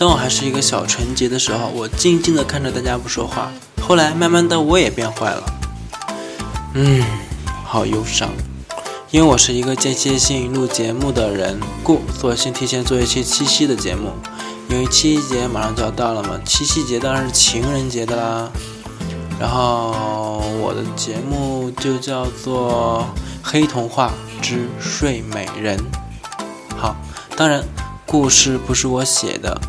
当我还是一个小纯洁的时候，我静静的看着大家不说话。后来慢慢的我也变坏了，嗯，好忧伤。因为我是一个间歇性录节目的人，故索性提前做一期七夕的节目。因为七夕节马上就要到了嘛，七夕节当然是情人节的啦。然后我的节目就叫做《黑童话之睡美人》。好，当然故事不是我写的，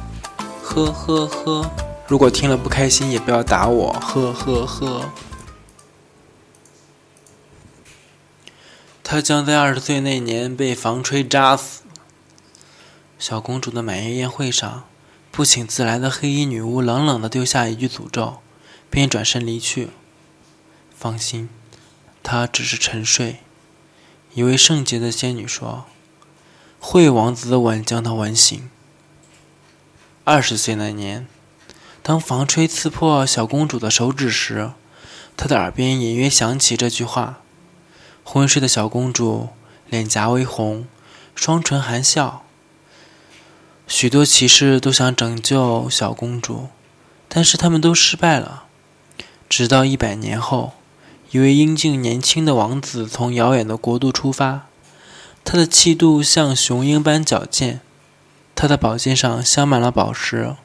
呵呵呵。如果听了不开心，也不要打我，呵呵呵。他将在二十岁那年被房吹扎死。小公主的满月宴会上，不请自来的黑衣女巫冷冷的丢下一句诅咒，便转身离去。放心，她只是沉睡。一位圣洁的仙女说：“会王子的吻将她吻醒。”二十岁那年，当房吹刺破小公主的手指时，她的耳边隐约响起这句话。昏睡的小公主脸颊微红，双唇含笑。许多骑士都想拯救小公主，但是他们都失败了。直到一百年后，一位英俊年轻的王子从遥远的国度出发，他的气度像雄鹰般矫健，他的宝剑上镶满了宝石。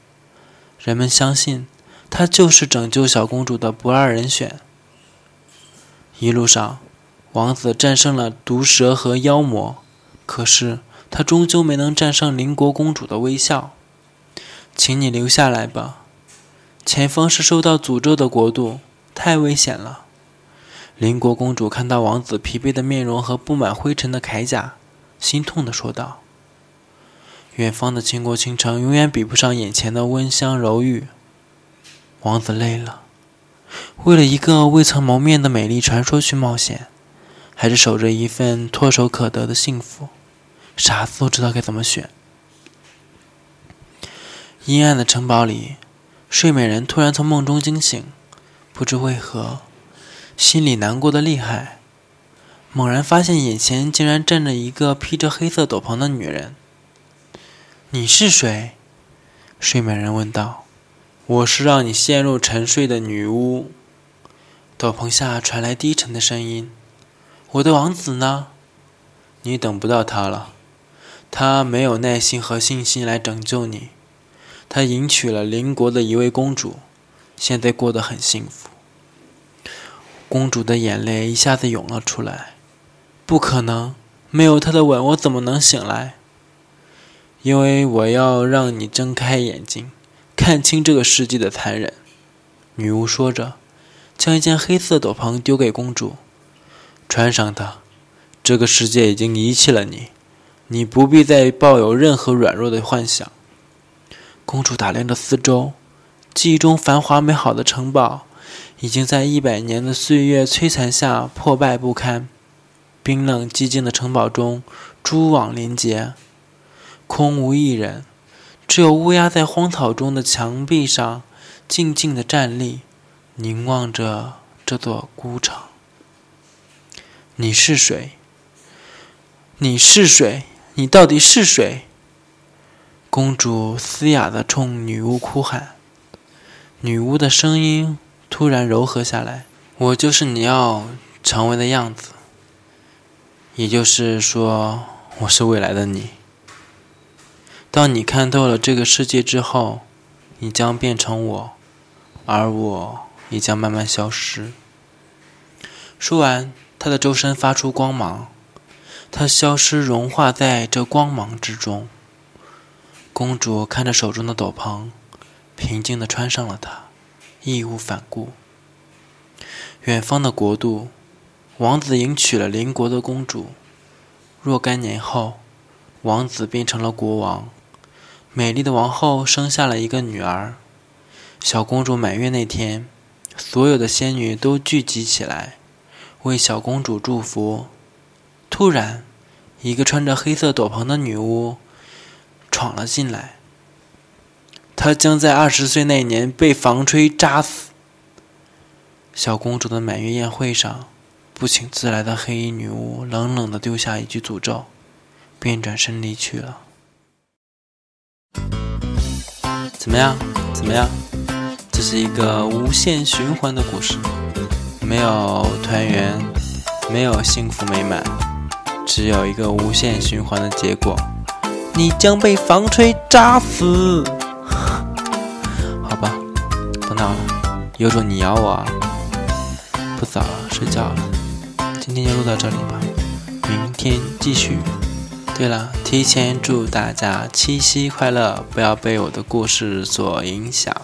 人们相信，他就是拯救小公主的不二人选。一路上。王子战胜了毒蛇和妖魔，可是他终究没能战胜邻国公主的微笑。请你留下来吧，前方是受到诅咒的国度，太危险了。邻国公主看到王子疲惫的面容和布满灰尘的铠甲，心痛地说道：“远方的倾国倾城永远比不上眼前的温香柔玉。”王子累了，为了一个未曾谋面的美丽传说去冒险。还是守着一份唾手可得的幸福，傻子都知道该怎么选。阴暗的城堡里，睡美人突然从梦中惊醒，不知为何，心里难过的厉害。猛然发现眼前竟然站着一个披着黑色斗篷的女人。“你是谁？”睡美人问道。“我是让你陷入沉睡的女巫。”斗篷下传来低沉的声音。我的王子呢？你等不到他了，他没有耐心和信心来拯救你。他迎娶了邻国的一位公主，现在过得很幸福。公主的眼泪一下子涌了出来。不可能，没有他的吻，我怎么能醒来？因为我要让你睁开眼睛，看清这个世界的残忍。女巫说着，将一件黑色斗篷丢给公主。穿上它，这个世界已经遗弃了你，你不必再抱有任何软弱的幻想。公主打量着四周，记忆中繁华美好的城堡，已经在一百年的岁月摧残下破败不堪。冰冷寂静的城堡中，蛛网连结，空无一人，只有乌鸦在荒草中的墙壁上静静的站立，凝望着这座孤城。你是谁？你是谁？你到底是谁？公主嘶哑的冲女巫哭喊。女巫的声音突然柔和下来：“我就是你要成为的样子。也就是说，我是未来的你。当你看透了这个世界之后，你将变成我，而我也将慢慢消失。”说完。他的周身发出光芒，他消失融化在这光芒之中。公主看着手中的斗篷，平静地穿上了它，义无反顾。远方的国度，王子迎娶了邻国的公主。若干年后，王子变成了国王，美丽的王后生下了一个女儿。小公主满月那天，所有的仙女都聚集起来。为小公主祝福。突然，一个穿着黑色斗篷的女巫闯了进来。她将在二十岁那年被房吹扎死。小公主的满月宴会上，不请自来的黑衣女巫冷冷的丢下一句诅咒，便转身离去了。怎么样？怎么样？这是一个无限循环的故事，没有团圆，没有幸福美满，只有一个无限循环的结果。你将被风吹炸死。好吧，不闹了，有种你咬我啊！不早了，睡觉了。今天就录到这里吧，明天继续。对了，提前祝大家七夕快乐，不要被我的故事所影响。